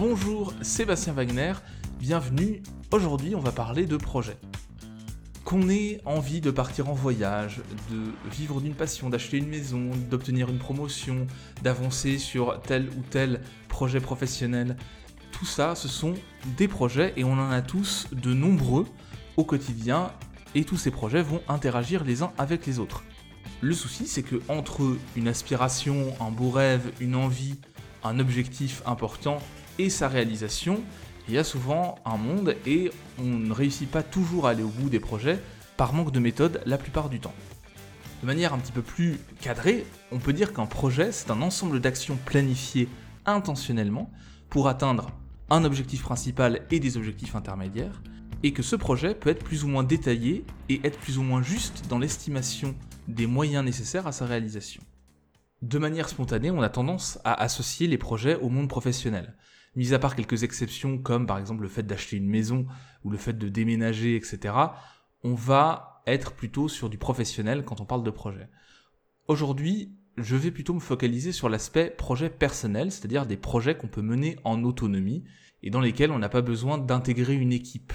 Bonjour, Sébastien Wagner, bienvenue. Aujourd'hui, on va parler de projet. Qu'on ait envie de partir en voyage, de vivre d'une passion, d'acheter une maison, d'obtenir une promotion, d'avancer sur tel ou tel projet professionnel, tout ça, ce sont des projets et on en a tous de nombreux au quotidien et tous ces projets vont interagir les uns avec les autres. Le souci, c'est que entre une aspiration, un beau rêve, une envie, un objectif important et sa réalisation, il y a souvent un monde et on ne réussit pas toujours à aller au bout des projets par manque de méthode la plupart du temps. De manière un petit peu plus cadrée, on peut dire qu'un projet, c'est un ensemble d'actions planifiées intentionnellement pour atteindre un objectif principal et des objectifs intermédiaires, et que ce projet peut être plus ou moins détaillé et être plus ou moins juste dans l'estimation des moyens nécessaires à sa réalisation. De manière spontanée, on a tendance à associer les projets au monde professionnel. Mis à part quelques exceptions comme par exemple le fait d'acheter une maison ou le fait de déménager, etc., on va être plutôt sur du professionnel quand on parle de projet. Aujourd'hui, je vais plutôt me focaliser sur l'aspect projet personnel, c'est-à-dire des projets qu'on peut mener en autonomie et dans lesquels on n'a pas besoin d'intégrer une équipe.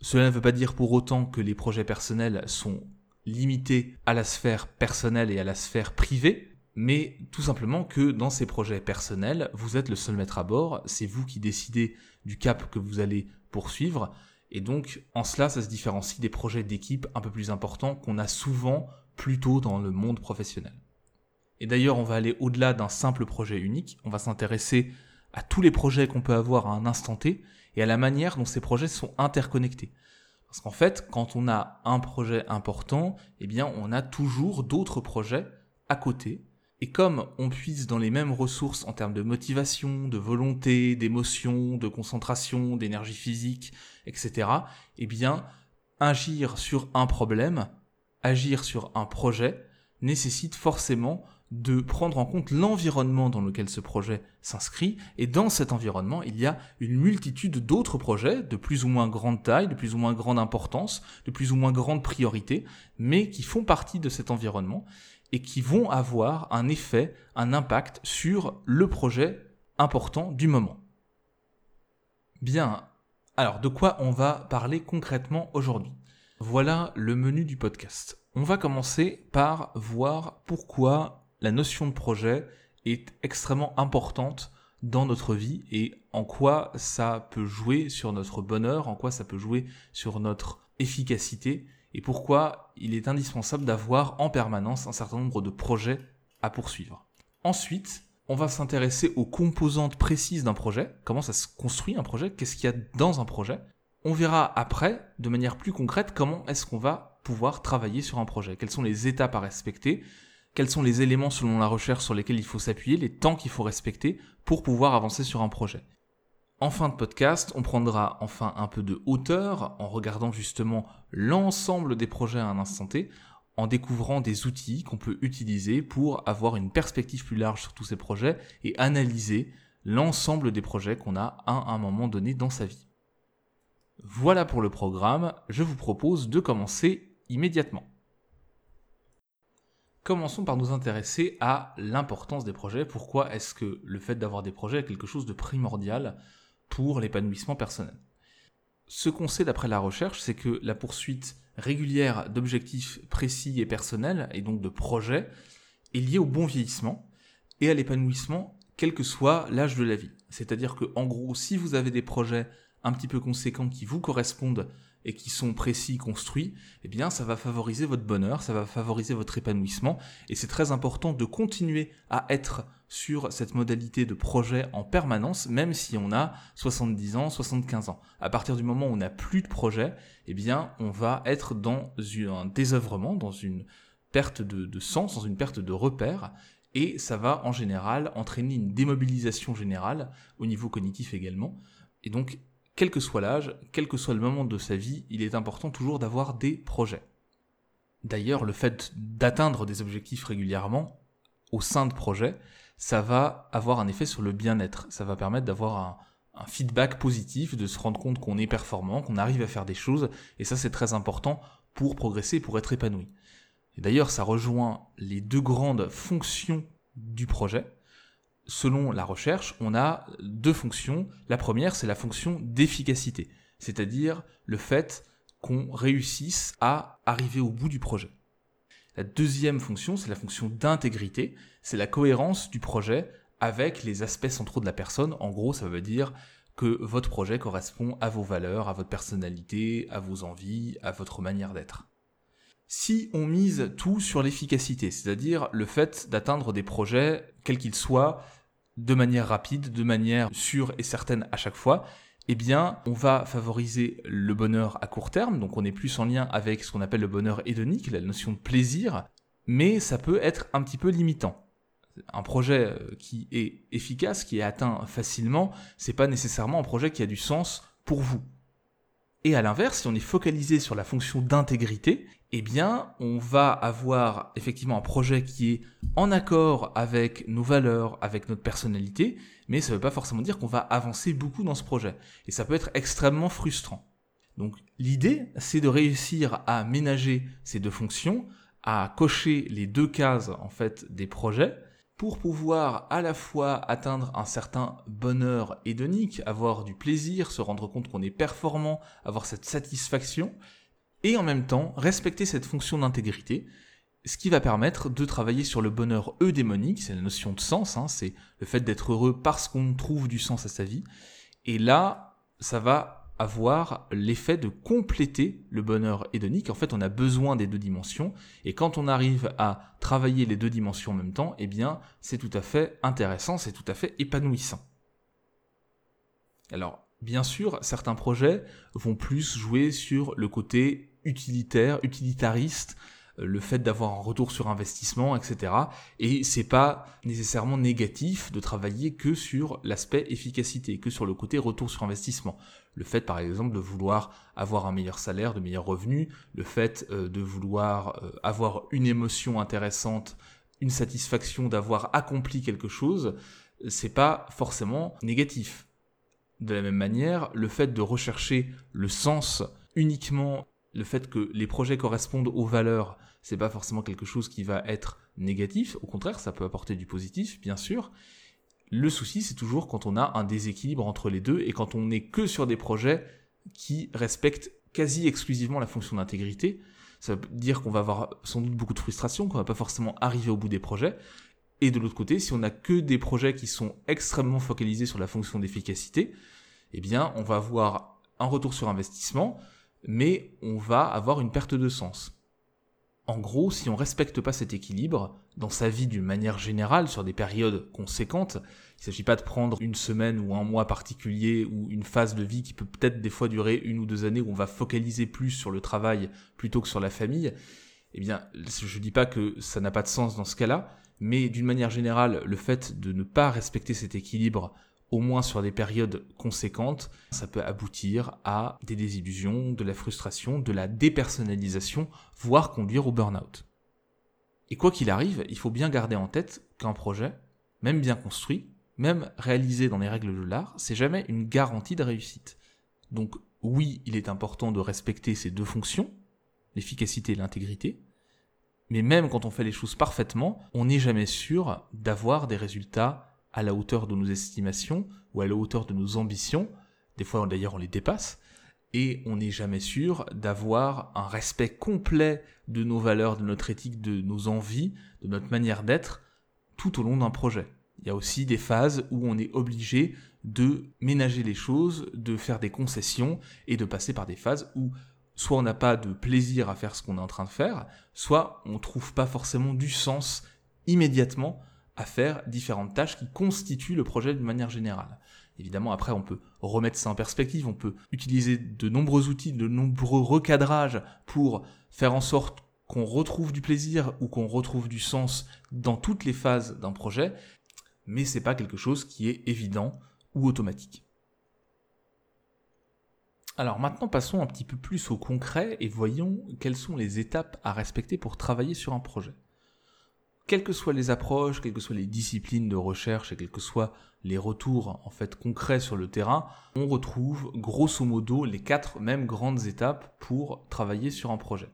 Cela ne veut pas dire pour autant que les projets personnels sont limités à la sphère personnelle et à la sphère privée, mais tout simplement que dans ces projets personnels, vous êtes le seul maître à bord, c'est vous qui décidez du cap que vous allez poursuivre, et donc en cela ça se différencie des projets d'équipe un peu plus importants qu'on a souvent plutôt dans le monde professionnel. Et d'ailleurs on va aller au-delà d'un simple projet unique, on va s'intéresser à tous les projets qu'on peut avoir à un instant T, et à la manière dont ces projets sont interconnectés. Parce qu'en fait, quand on a un projet important, eh bien, on a toujours d'autres projets à côté. Et comme on puise dans les mêmes ressources en termes de motivation, de volonté, d'émotion, de concentration, d'énergie physique, etc., eh bien, agir sur un problème, agir sur un projet, nécessite forcément de prendre en compte l'environnement dans lequel ce projet s'inscrit, et dans cet environnement, il y a une multitude d'autres projets de plus ou moins grande taille, de plus ou moins grande importance, de plus ou moins grande priorité, mais qui font partie de cet environnement et qui vont avoir un effet, un impact sur le projet important du moment. Bien, alors de quoi on va parler concrètement aujourd'hui? Voilà le menu du podcast. On va commencer par voir pourquoi la notion de projet est extrêmement importante dans notre vie et en quoi ça peut jouer sur notre bonheur, en quoi ça peut jouer sur notre efficacité et pourquoi il est indispensable d'avoir en permanence un certain nombre de projets à poursuivre. Ensuite, on va s'intéresser aux composantes précises d'un projet, comment ça se construit un projet, qu'est-ce qu'il y a dans un projet. On verra après, de manière plus concrète, comment est-ce qu'on va pouvoir travailler sur un projet, quelles sont les étapes à respecter, quels sont les éléments selon la recherche sur lesquels il faut s'appuyer, les temps qu'il faut respecter pour pouvoir avancer sur un projet. En fin de podcast, on prendra enfin un peu de hauteur en regardant justement l'ensemble des projets à un instant T, en découvrant des outils qu'on peut utiliser pour avoir une perspective plus large sur tous ces projets et analyser l'ensemble des projets qu'on a à un moment donné dans sa vie. Voilà pour le programme, je vous propose de commencer immédiatement. Commençons par nous intéresser à l'importance des projets. Pourquoi est-ce que le fait d'avoir des projets est quelque chose de primordial pour l'épanouissement personnel Ce qu'on sait d'après la recherche, c'est que la poursuite régulière d'objectifs précis et personnels, et donc de projets, est liée au bon vieillissement et à l'épanouissement, quel que soit l'âge de la vie. C'est-à-dire que, en gros, si vous avez des projets un petit peu conséquents qui vous correspondent et qui sont précis, construits, eh bien ça va favoriser votre bonheur, ça va favoriser votre épanouissement et c'est très important de continuer à être sur cette modalité de projet en permanence, même si on a 70 ans, 75 ans. À partir du moment où on n'a plus de projet, eh bien, on va être dans un désœuvrement, dans une perte de, de sens, dans une perte de repère, et ça va en général entraîner une démobilisation générale au niveau cognitif également. Et donc, quel que soit l'âge, quel que soit le moment de sa vie, il est important toujours d'avoir des projets. D'ailleurs, le fait d'atteindre des objectifs régulièrement au sein de projets, ça va avoir un effet sur le bien-être. Ça va permettre d'avoir un, feedback positif, de se rendre compte qu'on est performant, qu'on arrive à faire des choses, et ça c'est très important pour progresser, pour être épanoui. Et d'ailleurs, ça rejoint les deux grandes fonctions du projet. selon la recherche, on a deux fonctions. La première, c'est la fonction d'efficacité, c'est-à-dire le fait qu'on réussisse à arriver au bout du projet. La deuxième fonction, c'est la fonction d'intégrité, c'est la cohérence du projet avec les aspects centraux de la personne. En gros, ça veut dire que votre projet correspond à vos valeurs, à votre personnalité, à vos envies, à votre manière d'être. Si on mise tout sur l'efficacité, c'est-à-dire le fait d'atteindre des projets, quels qu'ils soient, de manière rapide, de manière sûre et certaine à chaque fois, eh bien, on va favoriser le bonheur à court terme, donc on est plus en lien avec ce qu'on appelle le bonheur hédonique, la notion de plaisir, mais ça peut être un petit peu limitant. Un projet euh, qui est efficace, qui est atteint facilement, c'est pas nécessairement un projet qui a du sens pour vous. Et à l'inverse, si on est focalisé sur la fonction d'intégrité, eh bien, on va avoir effectivement un projet qui est en accord avec nos valeurs, avec notre personnalité, mais ça ne veut pas forcément dire qu'on va avancer beaucoup dans ce projet. Et ça peut être extrêmement frustrant. Donc l'idée, c'est de réussir à ménager ces deux fonctions, à cocher les deux cases en fait des projets pour pouvoir à la fois atteindre un certain bonheur hédonique, avoir du plaisir, se rendre compte qu'on est performant, avoir cette satisfaction, et en même temps respecter cette fonction d'intégrité, ce qui va permettre de travailler sur le bonheur eudémonique, c'est la notion de sens, hein, c'est le fait d'être heureux parce qu'on trouve du sens à sa vie, et là, ça va avoir l'effet de compléter le bonheur hédonique. En fait, on a besoin des deux dimensions, et quand on arrive à travailler les deux dimensions en même temps, eh bien, c'est tout à fait intéressant, c'est tout à fait épanouissant. Alors, bien sûr, certains projets vont plus jouer sur le côté utilitaire, utilitariste, le fait d'avoir un retour sur investissement, etc. Et c'est pas nécessairement négatif de travailler que sur l'aspect efficacité, que sur le côté retour sur investissement. Le fait, par exemple, de vouloir avoir un meilleur salaire, de meilleurs revenus, le fait euh, de vouloir euh, avoir une émotion intéressante, une satisfaction d'avoir accompli quelque chose, c'est pas forcément négatif. De la même manière, le fait de rechercher le sens uniquement le fait que les projets correspondent aux valeurs, c'est pas forcément quelque chose qui va être négatif. Au contraire, ça peut apporter du positif, bien sûr. Le souci, c'est toujours quand on a un déséquilibre entre les deux et quand on n'est que sur des projets qui respectent quasi exclusivement la fonction d'intégrité. Ça veut dire qu'on va avoir sans doute beaucoup de frustration, qu'on va pas forcément arriver au bout des projets. Et de l'autre côté, si on n'a que des projets qui sont extrêmement focalisés sur la fonction d'efficacité, eh bien, on va avoir un retour sur investissement, mais on va avoir une perte de sens. En gros, si on ne respecte pas cet équilibre, dans sa vie d'une manière générale, sur des périodes conséquentes, il ne s'agit pas de prendre une semaine ou un mois particulier ou une phase de vie qui peut peut-être des fois durer une ou deux années où on va focaliser plus sur le travail plutôt que sur la famille, eh bien, je ne dis pas que ça n'a pas de sens dans ce cas-là, mais d'une manière générale, le fait de ne pas respecter cet équilibre au moins sur des périodes conséquentes, ça peut aboutir à des désillusions, de la frustration, de la dépersonnalisation, voire conduire au burn-out. Et quoi qu'il arrive, il faut bien garder en tête qu'un projet, même bien construit, même réalisé dans les règles de l'art, c'est jamais une garantie de réussite. Donc oui, il est important de respecter ces deux fonctions, l'efficacité et l'intégrité, mais même quand on fait les choses parfaitement, on n'est jamais sûr d'avoir des résultats à la hauteur de nos estimations ou à la hauteur de nos ambitions. Des fois, d'ailleurs, on les dépasse. Et on n'est jamais sûr d'avoir un respect complet de nos valeurs, de notre éthique, de nos envies, de notre manière d'être tout au long d'un projet. Il y a aussi des phases où on est obligé de ménager les choses, de faire des concessions et de passer par des phases où soit on n'a pas de plaisir à faire ce qu'on est en train de faire, soit on trouve pas forcément du sens immédiatement à faire différentes tâches qui constituent le projet d'une manière générale. Évidemment, après, on peut remettre ça en perspective, on peut utiliser de nombreux outils, de nombreux recadrages pour faire en sorte qu'on retrouve du plaisir ou qu'on retrouve du sens dans toutes les phases d'un projet, mais c'est pas quelque chose qui est évident ou automatique. Alors maintenant passons un petit peu plus au concret et voyons quelles sont les étapes à respecter pour travailler sur un projet quelles que soient les approches, quelles que soient les disciplines de recherche et quels que soient les retours en fait concrets sur le terrain, on retrouve grosso modo les quatre mêmes grandes étapes pour travailler sur un projet.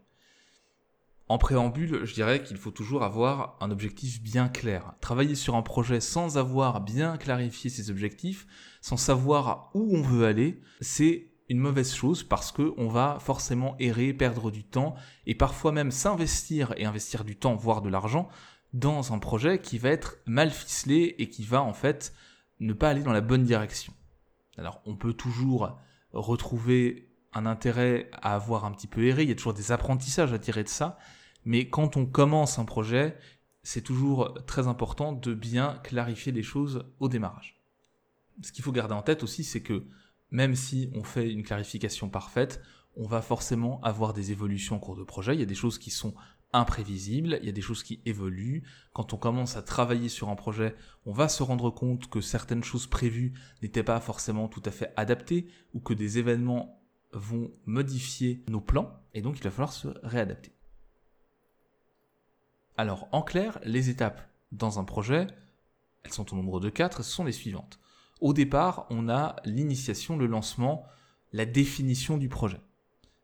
En préambule, je dirais qu'il faut toujours avoir un objectif bien clair. Travailler sur un projet sans avoir bien clarifié ses objectifs, sans savoir où on veut aller, c'est une mauvaise chose parce que on va forcément errer, perdre du temps et parfois même s'investir et investir du temps, voire de l'argent, dans un projet qui va être mal ficelé et qui va en fait ne pas aller dans la bonne direction. Alors on peut toujours retrouver un intérêt à avoir un petit peu erré, il y a toujours des apprentissages à tirer de ça, mais quand on commence un projet, c'est toujours très important de bien clarifier les choses au démarrage. Ce qu'il faut garder en tête aussi, c'est que même si on fait une clarification parfaite, on va forcément avoir des évolutions en cours de projet. Il y a des choses qui sont imprévisibles, il y a des choses qui évoluent. Quand on commence à travailler sur un projet, on va se rendre compte que certaines choses prévues n'étaient pas forcément tout à fait adaptées ou que des événements vont modifier nos plans et donc il va falloir se réadapter. Alors, en clair, les étapes dans un projet, elles sont au nombre de quatre, ce sont les suivantes. Au départ, on a l'initiation, le lancement, la définition du projet.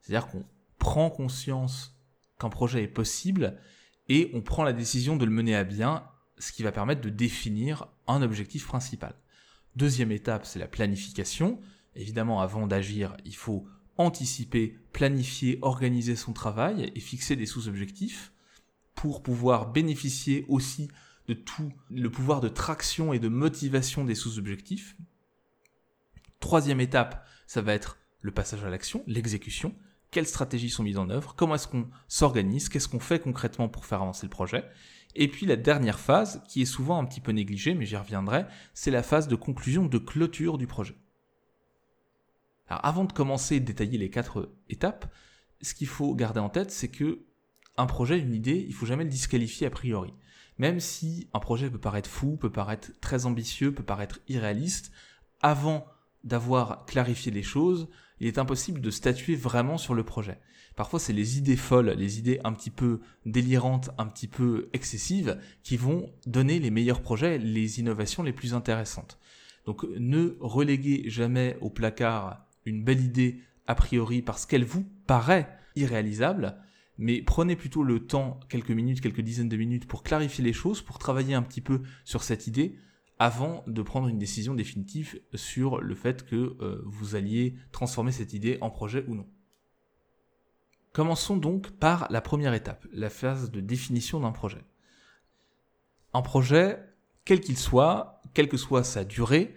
C'est-à-dire qu'on prend conscience qu'un projet est possible et on prend la décision de le mener à bien, ce qui va permettre de définir un objectif principal. Deuxième étape, c'est la planification. Évidemment, avant d'agir, il faut anticiper, planifier, organiser son travail et fixer des sous-objectifs pour pouvoir bénéficier aussi de tout le pouvoir de traction et de motivation des sous-objectifs. Troisième étape, ça va être le passage à l'action, l'exécution. Quelles stratégies sont mises en œuvre? Comment est-ce qu'on s'organise? Qu'est-ce qu'on fait concrètement pour faire avancer le projet? Et puis la dernière phase, qui est souvent un petit peu négligée, mais j'y reviendrai, c'est la phase de conclusion, de clôture du projet. Alors avant de commencer et de détailler les quatre étapes, ce qu'il faut garder en tête, c'est que un projet, une idée, il faut jamais le disqualifier a priori. Même si un projet peut paraître fou, peut paraître très ambitieux, peut paraître irréaliste, avant d'avoir clarifié les choses, il est impossible de statuer vraiment sur le projet. Parfois, c'est les idées folles, les idées un petit peu délirantes, un petit peu excessives, qui vont donner les meilleurs projets, les innovations les plus intéressantes. Donc, ne reléguez jamais au placard une belle idée a priori parce qu'elle vous paraît irréalisable, mais prenez plutôt le temps, quelques minutes, quelques dizaines de minutes, pour clarifier les choses, pour travailler un petit peu sur cette idée, avant de prendre une décision définitive sur le fait que euh, vous alliez transformer cette idée en projet ou non. Commençons donc par la première étape, la phase de définition d'un projet. Un projet, quel qu'il soit, quelle que soit sa durée,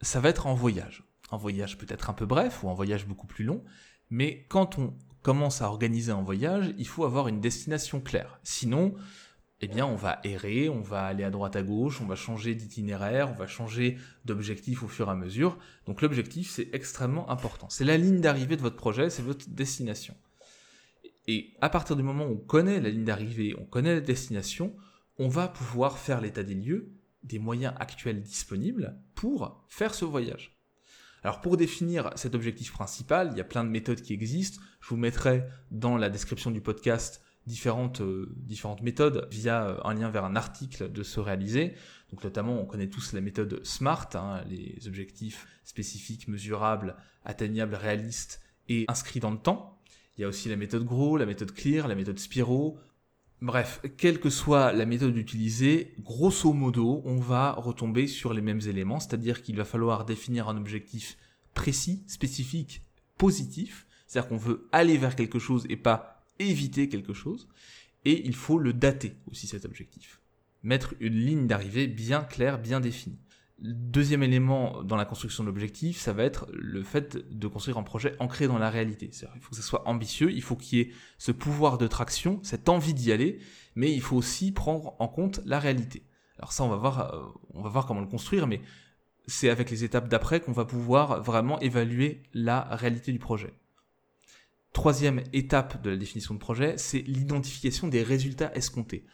ça va être en voyage. Un voyage peut-être un peu bref ou un voyage beaucoup plus long, mais quand on commence à organiser un voyage, il faut avoir une destination claire. Sinon, eh bien, on va errer, on va aller à droite à gauche, on va changer d'itinéraire, on va changer d'objectif au fur et à mesure. Donc l'objectif, c'est extrêmement important. C'est la ligne d'arrivée de votre projet, c'est votre destination. Et à partir du moment où on connaît la ligne d'arrivée, on connaît la destination, on va pouvoir faire l'état des lieux, des moyens actuels disponibles pour faire ce voyage. Alors pour définir cet objectif principal, il y a plein de méthodes qui existent. Je vous mettrai dans la description du podcast différentes, euh, méthodes via euh, un lien vers un article de se réaliser. Donc notamment, on connaît tous la méthode SMART, hein, les objectifs spécifiques, mesurables, atteignables, réalistes et inscrits dans le temps. Il y a aussi la méthode GROW, la méthode CLEAR, la méthode SPIRO, Bref, quelle que soit la méthode utilisée, grosso modo, on va retomber sur les mêmes éléments, c'est-à-dire qu'il va falloir définir un objectif précis, spécifique, positif, c'est-à-dire qu'on veut aller vers quelque chose et pas éviter quelque chose, et il faut le dater aussi cet objectif. Mettre une ligne d'arrivée bien claire, bien définie. Deuxième élément dans la construction de l'objectif, ça va être le fait de construire un projet ancré dans la réalité. Il faut que ça soit ambitieux, il faut qu'il y ait ce pouvoir de traction, cette envie d'y aller, mais il faut aussi prendre en compte la réalité. Alors ça, on va voir, euh, on va voir comment le construire, mais c'est avec les étapes d'après qu'on va pouvoir vraiment évaluer la réalité du projet. Troisième étape de la définition de projet, c'est l'identification des résultats escomptés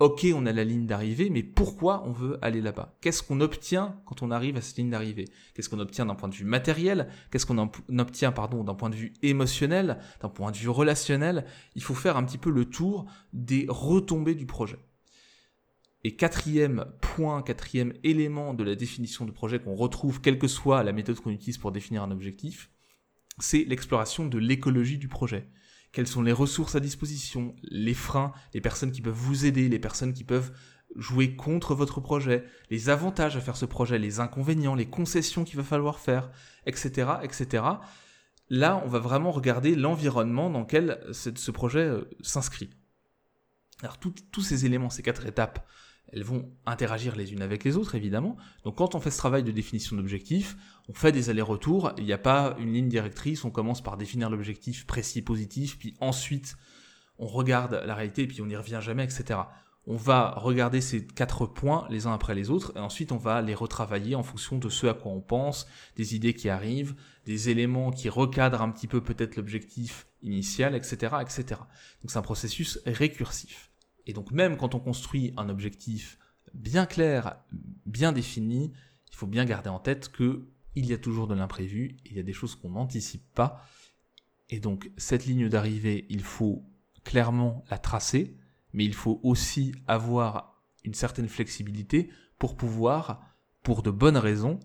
ok, on a la ligne d'arrivée, mais pourquoi on veut aller là-bas? Qu'est-ce qu'on obtient quand on arrive à cette ligne d'arrivée? Qu'est-ce qu'on obtient d'un point de vue matériel? Qu'est-ce qu'on obtient pardon, d'un point de vue émotionnel, d'un point de vue relationnel? Il faut faire un petit peu le tour des retombées du projet. Et quatrième point, quatrième élément de la définition du projet qu'on retrouve, quelle que soit la méthode qu'on utilise pour définir un objectif, c'est l'exploration de l'écologie du projet. Quelles sont les ressources à disposition, les freins, les personnes qui peuvent vous aider, les personnes qui peuvent jouer contre votre projet, les avantages à faire ce projet, les inconvénients, les concessions qu'il va falloir faire, etc., etc. Là, on va vraiment regarder l'environnement dans lequel ce projet euh, s'inscrit. Alors tous ces éléments, ces quatre étapes, elles vont interagir les unes avec les autres, évidemment. Donc quand on fait ce travail de définition d'objectif, on fait des allers-retours, il n'y a pas une ligne directrice, on commence par définir l'objectif précis, positif, puis ensuite on regarde la réalité, puis on n'y revient jamais, etc on va regarder ces quatre points les uns après les autres, et ensuite on va les retravailler en fonction de ce à quoi on pense, des idées qui arrivent, des éléments qui recadrent un petit peu peut-être l'objectif initial, etc., etc. Donc c'est un processus récursif. Et donc même quand on construit un objectif bien clair, bien défini, il faut bien garder en tête que il y a toujours de l'imprévu, il y a des choses qu'on n'anticipe pas, et donc cette ligne d'arrivée, il faut clairement la tracer, mais il faut aussi avoir une certaine flexibilité pour pouvoir, pour de bonnes raisons,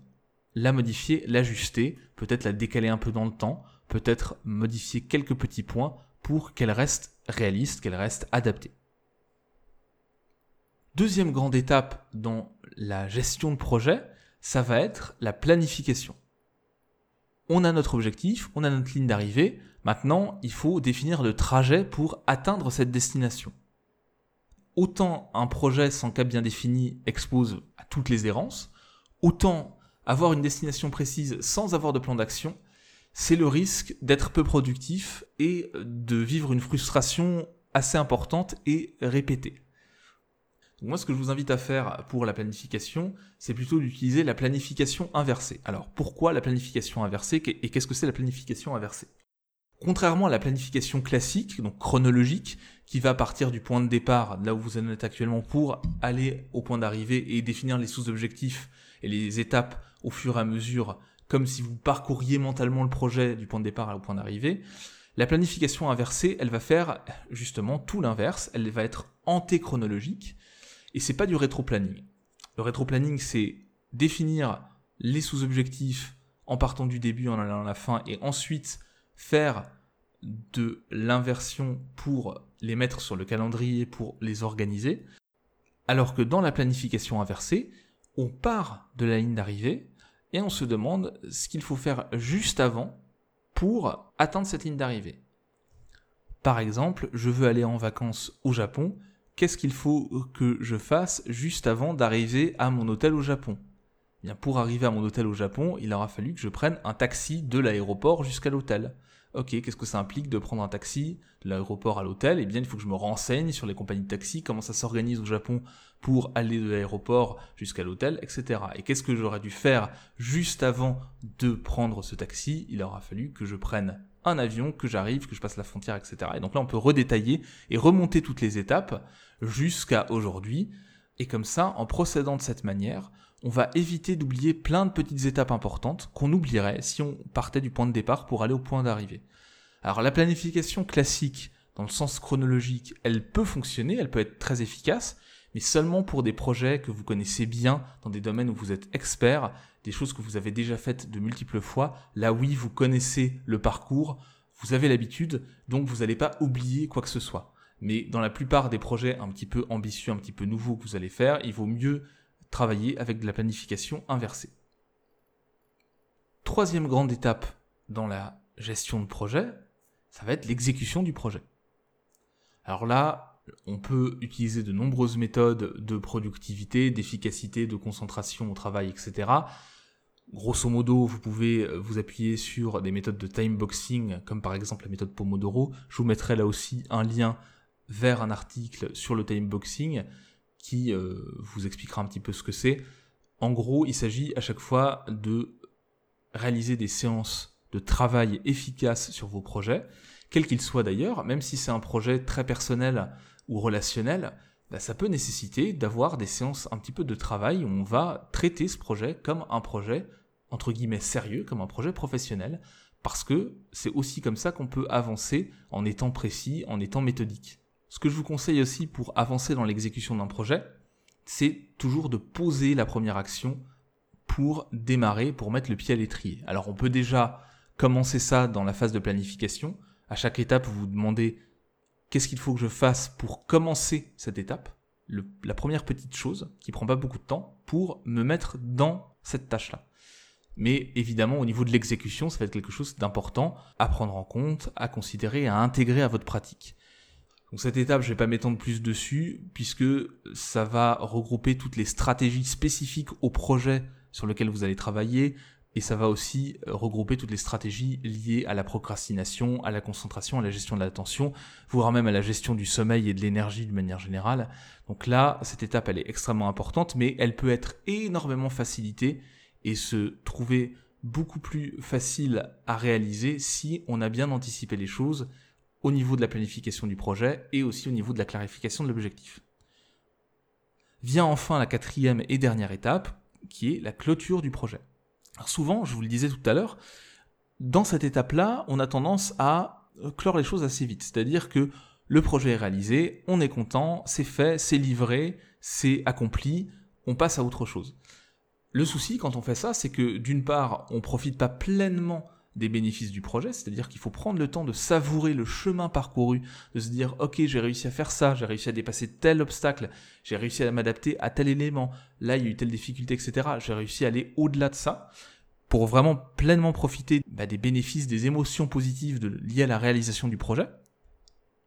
la modifier, l'ajuster, peut-être la décaler un peu dans le temps, peut-être modifier quelques petits points pour qu'elle reste réaliste, qu'elle reste adaptée. Deuxième grande étape dans la gestion de projet, ça va être la planification. On a notre objectif, on a notre ligne d'arrivée, maintenant il faut définir le trajet pour atteindre cette destination autant un projet sans cap bien défini expose à toutes les errances, autant avoir une destination précise sans avoir de plan d'action, c'est le risque d'être peu productif et de vivre une frustration assez importante et répétée. Moi, ce que je vous invite à faire pour la planification, c'est plutôt d'utiliser la planification inversée. Alors, pourquoi la planification inversée et qu'est-ce que c'est la planification inversée? Contrairement à la planification classique, donc chronologique, qui va partir du point de départ, là où vous en êtes actuellement, pour aller au point d'arrivée et définir les sous-objectifs et les étapes au fur et à mesure, comme si vous parcouriez mentalement le projet du point de départ au point d'arrivée. La planification inversée, elle va faire justement tout l'inverse, elle va être antéchronologique, et c'est pas du rétro-planning. Le rétro-planning, c'est définir les sous-objectifs en partant du début, en allant à la fin, et ensuite faire de l'inversion pour les mettre sur le calendrier, pour les organiser, alors que dans la planification inversée, on part de la ligne d'arrivée et on se demande ce qu'il faut faire juste avant pour atteindre cette ligne d'arrivée. Par exemple, je veux aller en vacances au Japon, qu'est-ce qu'il faut que je fasse juste avant d'arriver à mon hôtel au Japon? Eh Bien, pour arriver à mon hôtel au Japon, il aura fallu que je prenne un taxi de l'aéroport jusqu'à l'hôtel. Ok, qu'est-ce que ça implique de prendre un taxi de l'aéroport à l'hôtel? Eh bien, il faut que je me renseigne sur les compagnies de taxi, comment ça s'organise au Japon pour aller de l'aéroport jusqu'à l'hôtel, etc. Et qu'est-ce que j'aurais dû faire juste avant de prendre ce taxi? Il aura fallu que je prenne un avion, que j'arrive, que je passe la frontière, etc. Et donc là, on peut redétailler et remonter toutes les étapes jusqu'à aujourd'hui. Et comme ça, en procédant de cette manière, on va éviter d'oublier plein de petites étapes importantes qu'on oublierait si on partait du point de départ pour aller au point d'arrivée. Alors la planification classique, dans le sens chronologique, elle peut fonctionner, elle peut être très efficace, mais seulement pour des projets que vous connaissez bien, dans des domaines où vous êtes expert, des choses que vous avez déjà faites de multiples fois. Là oui, vous connaissez le parcours, vous avez l'habitude, donc vous n'allez pas oublier quoi que ce soit. Mais dans la plupart des projets un petit peu ambitieux, un petit peu nouveaux que vous allez faire, il vaut mieux travailler avec de la planification inversée. Troisième grande étape dans la gestion de projet, ça va être l'exécution du projet. Alors là, on peut utiliser de nombreuses méthodes de productivité, d'efficacité, de concentration au travail, etc. Grosso modo, vous pouvez vous appuyer sur des méthodes de time boxing, comme par exemple la méthode Pomodoro. Je vous mettrai là aussi un lien vers un article sur le time boxing qui euh, vous expliquera un petit peu ce que c'est. En gros, il s'agit à chaque fois de réaliser des séances de travail efficaces sur vos projets, quels qu'ils soient d'ailleurs, même si c'est un projet très personnel ou relationnel, bah, ça peut nécessiter d'avoir des séances un petit peu de travail où on va traiter ce projet comme un projet entre guillemets sérieux, comme un projet professionnel, parce que c'est aussi comme ça qu'on peut avancer en étant précis, en étant méthodique. Ce que je vous conseille aussi pour avancer dans l'exécution d'un projet, c'est toujours de poser la première action pour démarrer, pour mettre le pied à l'étrier. Alors on peut déjà commencer ça dans la phase de planification, À chaque étape, vous vous demandez qu'est-ce qu'il faut que je fasse pour commencer cette étape, la première petite chose qui prend pas beaucoup de temps pour me mettre dans cette tâche-là. Mais évidemment, au niveau de l'exécution, ça va être quelque chose d'important à prendre en compte, à considérer, à intégrer à votre pratique. Donc cette étape, je vais pas m'étendre plus dessus, puisque ça va regrouper toutes les stratégies spécifiques au projet sur lequel vous allez travailler, et ça va aussi euh, regrouper toutes les stratégies liées à la procrastination, à la concentration, à la gestion de l'attention, voire même à la gestion du sommeil et de l'énergie de manière générale. Donc là, cette étape, elle est extrêmement importante, mais elle peut être énormément facilitée et se trouver beaucoup plus facile à réaliser si on a bien anticipé les choses au niveau de la planification du projet et aussi au niveau de la clarification de l'objectif. Vient enfin la quatrième et dernière étape, qui est la clôture du projet. Souvent, je vous le disais tout à l'heure, dans cette étape-là, on a tendance à clore les choses assez vite. C'est-à-dire que le projet est réalisé, on est content, c'est fait, c'est livré, c'est accompli, on passe à autre chose. Le souci quand on fait ça, c'est que d'une part, on profite pas pleinement des bénéfices du projet, c'est-à-dire qu'il faut prendre le temps de savourer le chemin parcouru, de se dire ok j'ai réussi à faire ça, j'ai réussi à dépasser tel obstacle, j'ai réussi à m'adapter à tel élément, là il y a eu telle difficulté, etc. J'ai réussi à aller au-delà de ça pour vraiment pleinement profiter bah, des bénéfices, des émotions positives liées à la réalisation du projet.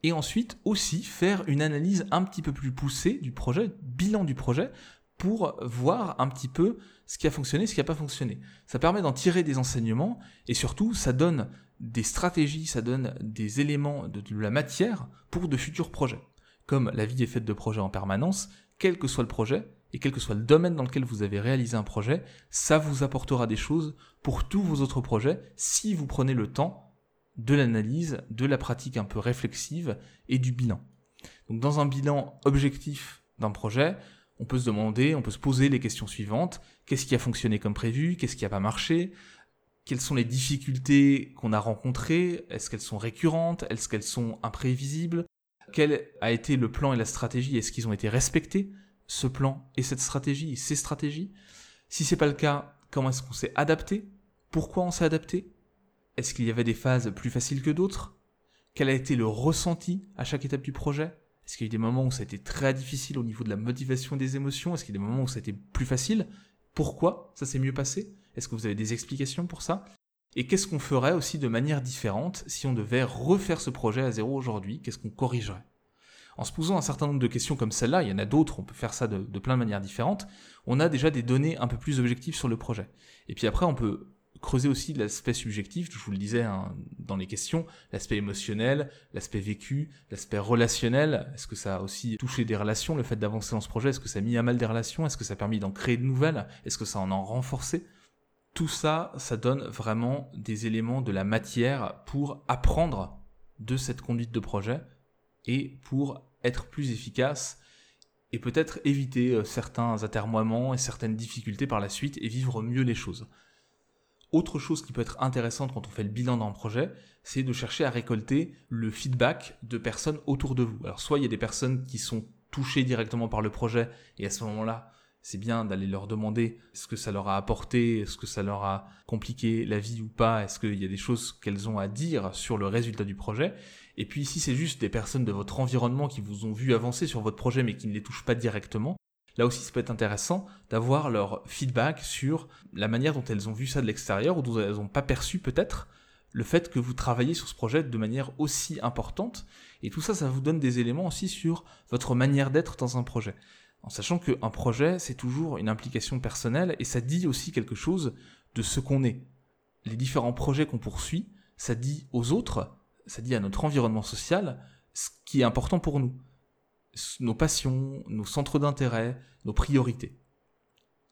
Et ensuite aussi faire une analyse un petit peu plus poussée du projet, bilan du projet, pour voir un petit peu ce qui a fonctionné, ce qui n'a pas fonctionné. Ça permet d'en tirer des enseignements et surtout ça donne des stratégies, ça donne des éléments de, la matière pour de futurs projets. Comme la vie est faite de projets en permanence, quel que soit le projet et quel que soit le domaine dans lequel vous avez réalisé un projet, ça vous apportera des choses pour tous vos autres projets si vous prenez le temps de l'analyse, de la pratique un peu réflexive et du bilan. Donc dans un bilan objectif d'un projet, on peut se demander, on peut se poser les questions suivantes. Qu'est-ce qui a fonctionné comme prévu? Qu'est-ce qui n'a pas marché? Quelles sont les difficultés qu'on a rencontrées? Est-ce qu'elles sont récurrentes? Est-ce qu'elles sont imprévisibles? Quel a été le plan et la stratégie? Est-ce qu'ils ont été respectés Ce plan et cette stratégie et ces stratégies? Si c'est pas le cas, comment est-ce qu'on s'est adapté? Pourquoi on s'est adapté? Est-ce qu'il y avait des phases plus faciles que d'autres? Quel a été le ressenti à chaque étape du projet? Est-ce qu'il y a eu des moments où ça a été très difficile au niveau de la motivation des émotions? Est-ce qu'il y a des moments où ça a été plus facile? Pourquoi ça s'est mieux passé? Est-ce que vous avez des explications pour ça? Et qu'est-ce qu'on ferait aussi de manière différente si on devait refaire ce projet à zéro aujourd'hui? Qu'est-ce qu'on corrigerait? En se posant un certain nombre de questions comme celle-là, il y en a d'autres, on peut faire ça de, de plein de manières différentes, on a déjà des données un peu plus objectives sur le projet. Et puis après, on peut creuser aussi l'aspect subjectif, je vous le disais hein, dans les questions, l'aspect émotionnel, l'aspect vécu, l'aspect relationnel. Est-ce que ça a aussi touché des relations, le fait d'avancer dans ce projet? Est-ce que ça a mis à mal des relations? Est-ce que ça a permis d'en créer de nouvelles? Est-ce que ça en a renforcé? Tout ça, ça donne vraiment des éléments de la matière pour apprendre de cette conduite de projet et pour être plus efficace et peut-être éviter euh, certains atermoiements et certaines difficultés par la suite et vivre mieux les choses. Autre chose qui peut être intéressante quand on fait le bilan d'un projet, c'est de chercher à récolter le feedback de personnes autour de vous. Alors soit il y a des personnes qui sont touchées directement par le projet et à ce moment-là, c'est bien d'aller leur demander ce que ça leur a apporté, est-ce que ça leur a compliqué la vie ou pas, est-ce qu'il y a des choses qu'elles ont à dire sur le résultat du projet. Et puis si c'est juste des personnes de votre environnement qui vous ont vu avancer sur votre projet mais qui ne les touchent pas directement, Là aussi, ça peut être intéressant d'avoir leur feedback sur la manière dont elles ont vu ça de l'extérieur ou dont elles n'ont pas perçu peut-être le fait que vous travaillez sur ce projet de manière aussi importante. Et tout ça, ça vous donne des éléments aussi sur votre manière d'être dans un projet. En sachant qu'un projet, c'est toujours une implication personnelle et ça dit aussi quelque chose de ce qu'on est. Les différents projets qu'on poursuit, ça dit aux autres, ça dit à notre environnement social ce qui est important pour nous nos passions, nos centres d'intérêt, nos priorités.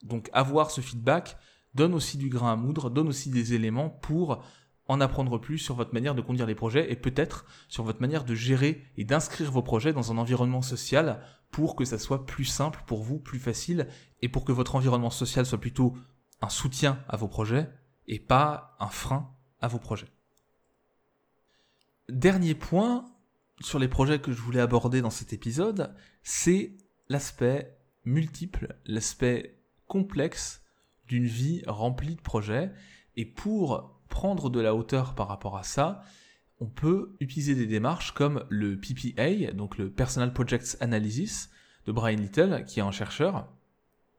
Donc avoir ce feedback donne aussi du grain à moudre, donne aussi des éléments pour en apprendre plus sur votre manière de conduire les projets et peut-être sur votre manière de gérer et d'inscrire vos projets dans un environnement social pour que ça soit plus simple pour vous, plus facile et pour que votre environnement social soit plutôt un soutien à vos projets et pas un frein à vos projets. Dernier point, sur les projets que je voulais aborder dans cet épisode, c'est l'aspect multiple, l'aspect complexe d'une vie remplie de projets. Et pour prendre de la hauteur par rapport à ça, on peut utiliser des démarches comme le PPA, donc le Personal Projects Analysis de Brian Little, qui est un chercheur.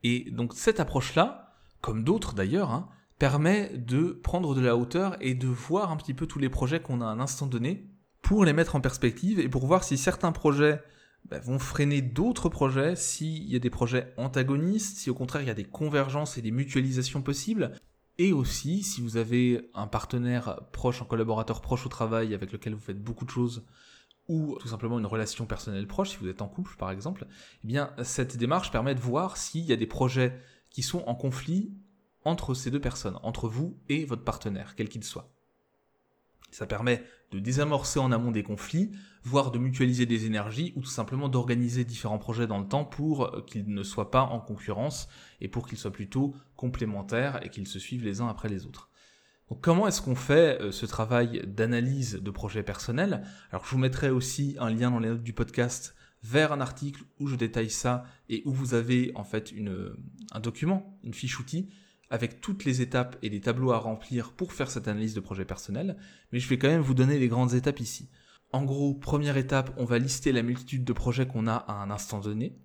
Et donc cette approche-là, comme d'autres d'ailleurs, hein, permet de prendre de la hauteur et de voir un petit peu tous les projets qu'on a à un instant donné pour les mettre en perspective et pour voir si certains projets bah, vont freiner d'autres projets, s'il y a des projets antagonistes, si au contraire il y a des convergences et des mutualisations possibles, et aussi si vous avez un partenaire proche, un collaborateur proche au travail avec lequel vous faites beaucoup de choses, ou tout simplement une relation personnelle proche, si vous êtes en couple par exemple, eh bien cette démarche permet de voir s'il y a des projets qui sont en conflit entre ces deux personnes, entre vous et votre partenaire, quel qu'il soit. Ça permet de désamorcer en amont des conflits, voire de mutualiser des énergies, ou tout simplement d'organiser différents projets dans le temps pour qu'ils ne soient pas en concurrence et pour qu'ils soient plutôt complémentaires et qu'ils se suivent les uns après les autres. Donc comment est-ce qu'on fait euh, ce travail d'analyse de projets personnels? Alors je vous mettrai aussi un lien dans les notes du podcast vers un article où je détaille ça et où vous avez en fait une, un document, une fiche outil avec toutes les étapes et les tableaux à remplir pour faire cette analyse de projet personnel, mais je vais quand même vous donner les grandes étapes ici. En gros, première étape, on va lister la multitude de projets qu'on a à un instant donné.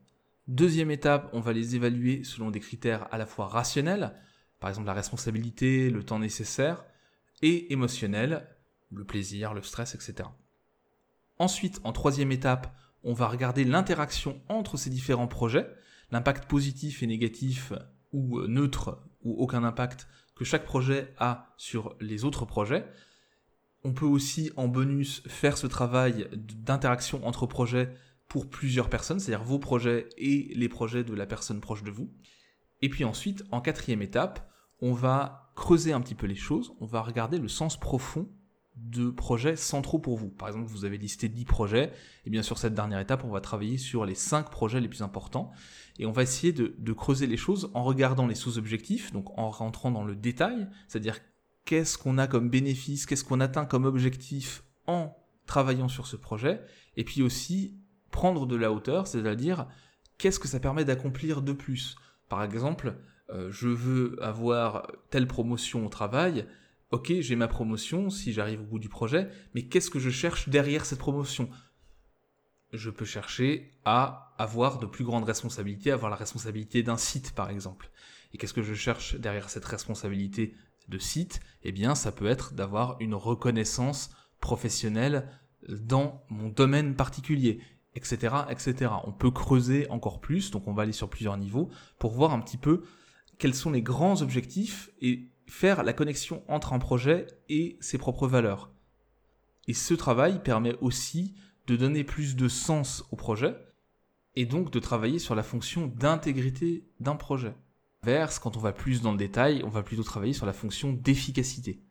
Deuxième étape, on va les évaluer selon des critères à la fois rationnels, par exemple la responsabilité, le temps nécessaire, et émotionnels, le plaisir, le stress, etc. Ensuite, en troisième étape, on va regarder l'interaction entre ces différents projets, l'impact positif et négatif ou neutre ou aucun impact que chaque projet a sur les autres projets. On peut aussi en bonus faire ce travail d'interaction entre projets pour plusieurs personnes, c'est-à-dire vos projets et les projets de la personne proche de vous. Et puis ensuite, en quatrième étape, on va creuser un petit peu les choses, on va regarder le sens profond de projets centraux pour vous. Par exemple, vous avez listé 10 projets, et bien sur cette dernière étape, on va travailler sur les 5 projets les plus importants, et on va essayer de, creuser les choses en regardant les sous-objectifs, donc en rentrant dans le détail, c'est-à-dire qu'est-ce qu'on a comme bénéfice, qu'est-ce qu'on atteint comme objectif en travaillant sur ce projet, et puis aussi prendre de la hauteur, c'est-à-dire qu'est-ce que ça permet d'accomplir de plus. Par exemple, euh, je veux avoir telle promotion au travail, ok, j'ai ma promotion si j'arrive au bout du projet, mais qu'est-ce que je cherche derrière cette promotion? Je peux chercher à avoir de plus grandes responsabilités, avoir la responsabilité d'un site par exemple. Et qu'est-ce que je cherche derrière cette responsabilité de site? Eh bien, ça peut être d'avoir une reconnaissance professionnelle dans mon domaine particulier, etc., etc. On peut creuser encore plus, donc on va aller sur plusieurs niveaux pour voir un petit peu quels sont les grands objectifs et faire la connexion entre un projet et ses propres valeurs. Et ce travail permet aussi de donner plus de sens au projet et donc de travailler sur la fonction d'intégrité d'un projet. Verse, quand on va plus dans le détail, on va plutôt travailler sur la fonction d'efficacité.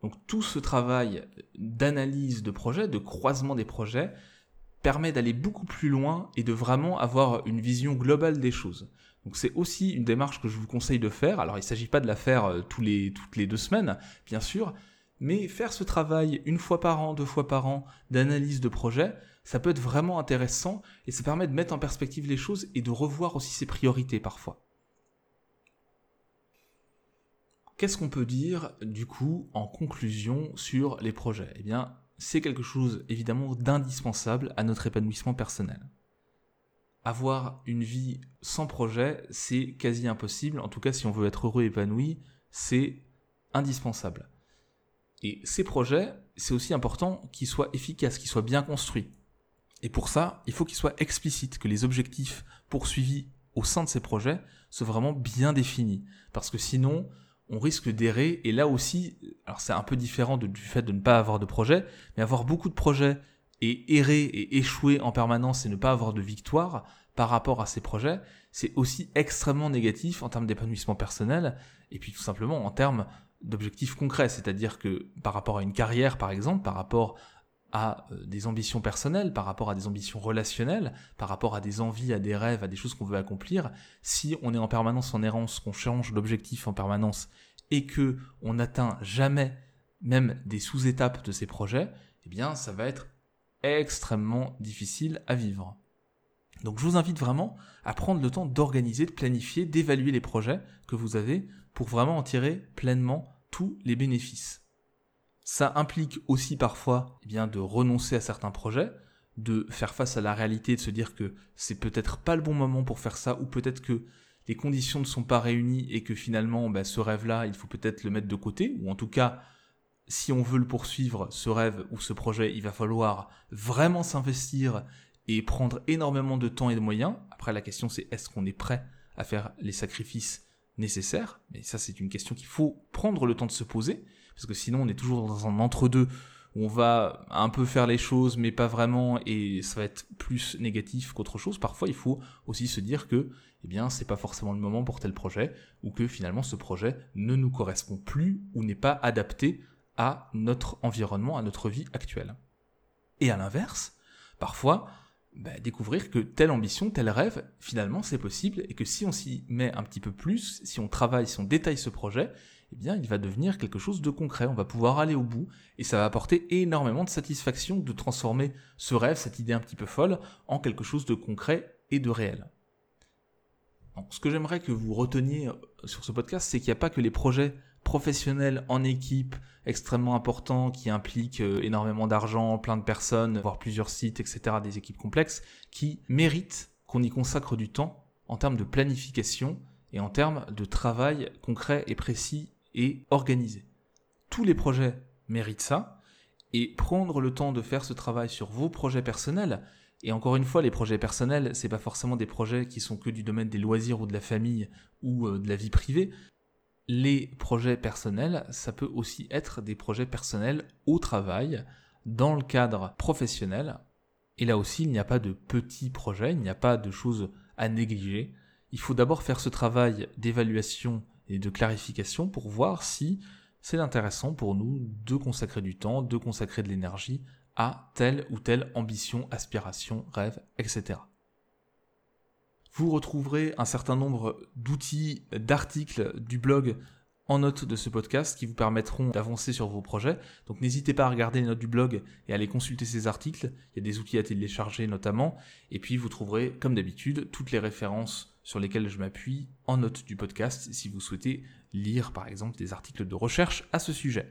Donc tout ce travail d'analyse de projet, de croisement des projets, permet d'aller beaucoup plus loin et de vraiment avoir une vision globale des choses. Donc c'est aussi une démarche que je vous conseille de faire. Alors il ne s'agit pas de la faire euh, toutes les deux semaines, bien sûr, mais faire ce travail une fois par an, deux fois par an d'analyse de projet, ça peut être vraiment intéressant et ça permet de mettre en perspective les choses et de revoir aussi ses priorités parfois. Qu'est-ce qu'on peut dire du coup en conclusion sur les projets? Eh bien, c'est quelque chose évidemment d'indispensable à notre épanouissement personnel avoir une vie sans projet, c'est quasi impossible. En tout cas, si on veut être heureux et épanoui, c'est indispensable. Et ces projets, c'est aussi important qu'ils soient efficaces, qu'ils soient bien construits. Et pour ça, il faut qu'ils soient explicites, que les objectifs poursuivis au sein de ces projets soient vraiment bien définis. Parce que sinon, on risque d'errer. Et là aussi, alors c'est un peu différent du fait de ne pas avoir de projet, mais avoir beaucoup de projets et errer et échouer en permanence et ne pas avoir de victoire par rapport à ces projets, c'est aussi extrêmement négatif en termes d'épanouissement personnel et puis tout simplement en termes d'objectifs concrets, c'est-à-dire que par rapport à une carrière par exemple, par rapport à euh, des ambitions personnelles, par rapport à des ambitions relationnelles, par rapport à des envies, à des rêves, à des choses qu'on veut accomplir, si on est en permanence en errance, qu'on change d'objectif en permanence et que on n'atteint jamais même des sous-étapes de ces projets, eh bien ça va être extrêmement difficile à vivre. Donc je vous invite vraiment à prendre le temps d'organiser, de planifier, d'évaluer les projets que vous avez pour vraiment en tirer pleinement tous les bénéfices. Ça implique aussi parfois eh bien, de renoncer à certains projets, de faire face à la réalité, de se dire que c'est peut-être pas le bon moment pour faire ça, ou peut-être que les conditions ne sont pas réunies et que finalement bah, ce rêve-là, il faut peut-être le mettre de côté, ou en tout cas, si on veut le poursuivre, ce rêve ou ce projet, il va falloir vraiment s'investir et prendre énormément de temps et de moyens. Après, la question c'est est-ce qu'on est prêt à faire les sacrifices nécessaires? Mais ça, c'est une question qu'il faut prendre le temps de se poser, parce que sinon, on est toujours dans un entre-deux où on va un peu faire les choses, mais pas vraiment, et ça va être plus négatif qu'autre chose. Parfois, il faut aussi se dire que, eh bien, c'est pas forcément le moment pour tel projet, ou que finalement, ce projet ne nous correspond plus ou n'est pas adapté à notre environnement, à notre vie actuelle. Et à l'inverse, parfois, bah, découvrir que telle ambition, tel rêve, finalement, c'est possible, et que si on s'y met un petit peu plus, si on travaille, si on détaille ce projet, eh bien, il va devenir quelque chose de concret. On va pouvoir aller au bout et ça va apporter énormément de satisfaction de transformer ce rêve, cette idée un petit peu folle, en quelque chose de concret et de réel. ce que j'aimerais que vous reteniez sur ce podcast, c'est qu'il n'y a pas que les projets professionnels en équipe extrêmement importants qui impliquent euh, énormément d'argent, plein de personnes, voire plusieurs sites, etc., des équipes complexes, qui méritent qu'on y consacre du temps en termes de planification et en termes de travail concret et précis et organisé. Tous les projets méritent ça, et prendre le temps de faire ce travail sur vos projets personnels, et encore une fois, les projets personnels, c'est pas forcément des projets qui sont que du domaine des loisirs ou de la famille ou euh, de la vie privée. Les projets personnels, ça peut aussi être des projets personnels au travail, dans le cadre professionnel. Et là aussi, il n'y a pas de petits projets, il n'y a pas de choses à négliger. Il faut d'abord faire ce travail d'évaluation et de clarification pour voir si c'est intéressant pour nous de consacrer du temps, de consacrer de l'énergie à telle ou telle ambition, aspiration, rêve, etc. Vous retrouverez un certain nombre d'outils, d'articles du blog en note de ce podcast qui vous permettront d'avancer sur vos projets. Donc n'hésitez pas à regarder les notes du blog et à aller consulter ces articles. Il y a des outils à télécharger notamment. Et puis vous trouverez, comme d'habitude, toutes les références sur lesquels je m'appuie en note du podcast si vous souhaitez lire par exemple des articles de recherche à ce sujet.